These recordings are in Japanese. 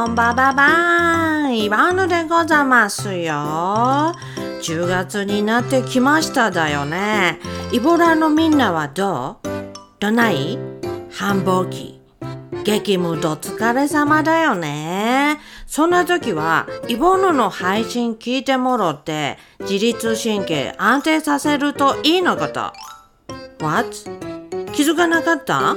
こんばばばん、岩野でござますよ。10月になってきましただよね。イボラのみんなはどう？どない？繁忙期。激務と疲れ様だよね。そんな時は、イボヌの配信聞いてもろって、自律神経安定させるといいのこと。What? 気づかなかった？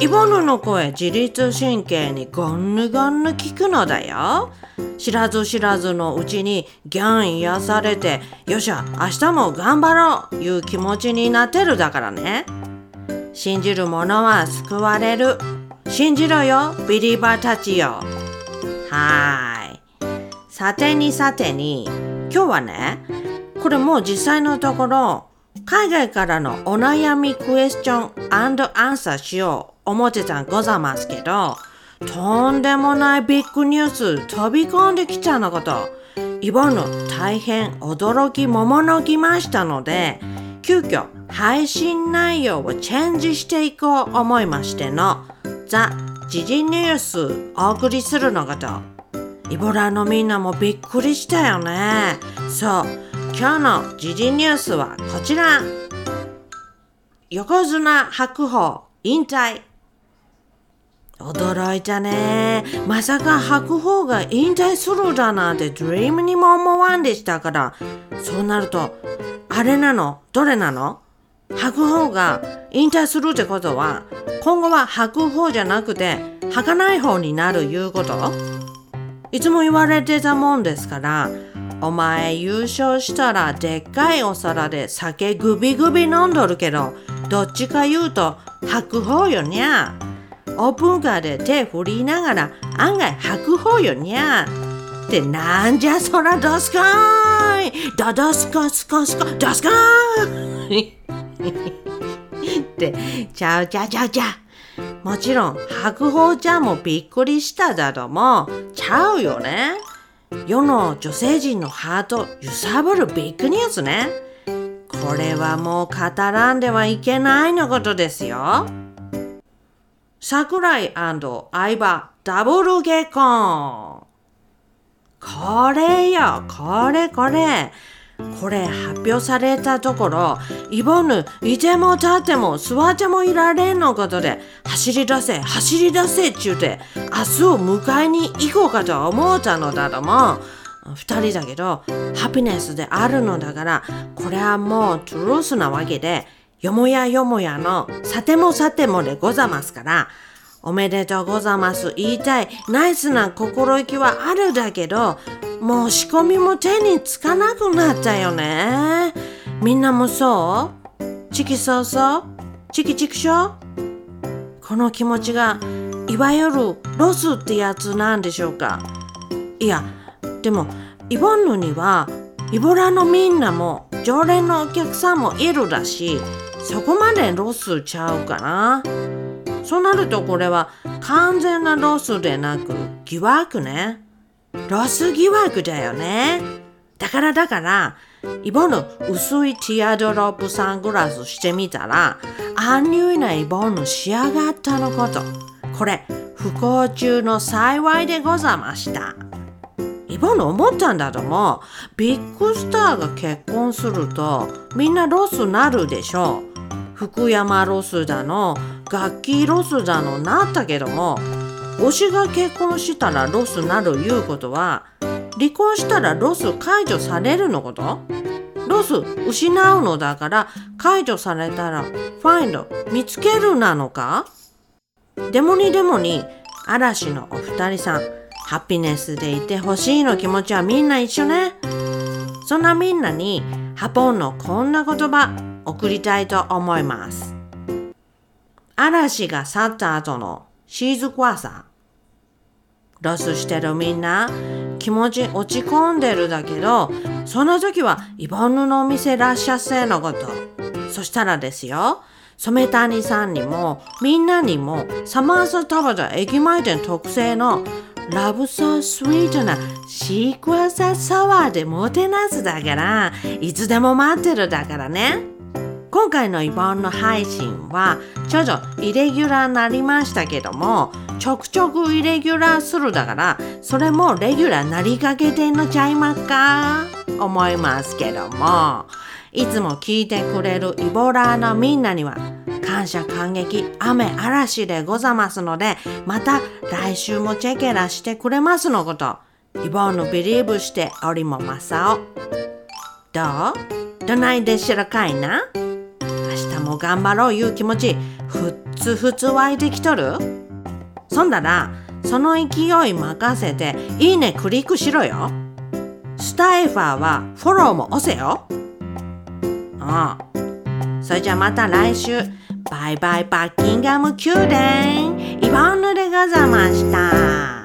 イボヌの声自律神経にゴンヌゴンヌ聞くのだよ。知らず知らずのうちにギャン癒されて、よっしゃ、明日も頑張ろういう気持ちになってるだからね。信じる者は救われる。信じろよ、ビリバーたちよ。はーい。さてにさてに、今日はね、これもう実際のところ、海外からのお悩みクエスチョンアンサーしよう思ってたんございますけど、とんでもないビッグニュース飛び込んできちゃうのこと、イボの大変驚きもものきましたので、急遽配信内容をチェンジしていこう思いましての、ザ・時事ニュースお送りするのこと。イボラのみんなもびっくりしたよね。そう、今日の時事ニュースはこちら。横綱白鵬引退。驚いたね。まさか白鵬が引退するだなんてドリームにも思わんでしたから、そうなると、あれなの？どれなの？白鵬が引退するってことは、今後は白鵬じゃなくて、儚い方になるいうこと？いつも言われてたもんですから、お前優勝したらでっかいお皿で酒グビグビ飲んどるけど、どっちか言うと白鵬よにゃ。オープンカーで手振りながら案外白鵬よにゃ。ってなんじゃそらどすかーいどどすこすこすこどすかーいってちゃうちゃうちゃうちゃう。もちろん白鵬ちゃんもびっくりしただろもちゃうよね。世の女性陣のハート揺さぶるビッグニュースね。これはもう語らんではいけないのことですよ。桜井相葉ダブル結婚。これよ、これこれ。これ発表されたところ、イボヌ、いても立っても座ってもいられんのことで、走り出せ、走り出せっちゅうて、明日を迎えに行こうかと思ったのだとも、二人だけど、ハピネスであるのだから、これはもうトゥルースなわけで、よもやよもやの、さてもさてもでござますから、おめでとうござます。言いたいナイスな心意気はあるだけど、もう仕込みも手につかなくなったよね。みんなもそう？チキソウソウチキチクショこの気持ちが、いわゆるロスってやつなんでしょうか？いや、でも、イボンヌには、イボラのみんなも常連のお客さんもいるらし。そこまでロスちゃうかな。そうなるとこれは完全なロスでなく疑惑ね。ロス疑惑だよね。だからだから、イボの薄いティアドロップサングラスしてみたら、アンニュイなイボの仕上がったのこと。これ、不幸中の幸いでございました。イボの思ったんだとも、ビッグスターが結婚すると、みんなロスなるでしょ。う。福山ロスだのガッキーロスだのなったけども推しが結婚したらロスなるいうことは離婚したらロス解除されるのこと？ロス失うのだから解除されたら find 見つけるなのか？でもにでもに嵐のお二人さん happiness でいてほしいの気持ちはみんな一緒ねそんなみんなにハポンのこんな言葉送りたいと思います。嵐が去った後の静かさ。ロスしてるみんな気持ち落ち込んでるだけど、その時はイボンヌのお店らっしゃせのこと。そしたらですよ、染谷さんにもみんなにもサマーサタバザ駅前店特製のラブソースイートなシークワーサーサワーでもてなすだから。いつでも待ってるだからね。今回のイボンの配信はちょっとイレギュラーになりましたけどもちょくちょくイレギュラーするだからそれもレギュラーなりかけてんのちゃいまっか？思いますけども。いつも聞いてくれるイボラーのみんなには感謝感激雨嵐でござますのでまた来週もチェケラしてくれますのこと。イボンのビリーブしておりもまさおどう？どないでしらかいな？明日も頑張ろういう気持ちふっつふつ湧いてきとる？そんならその勢い任せていいねクリックしろよ。スタイファーはフォローも押せよ。ああ。それじゃまた来週。バイバイバッキンガム宮殿イボンヌでござました。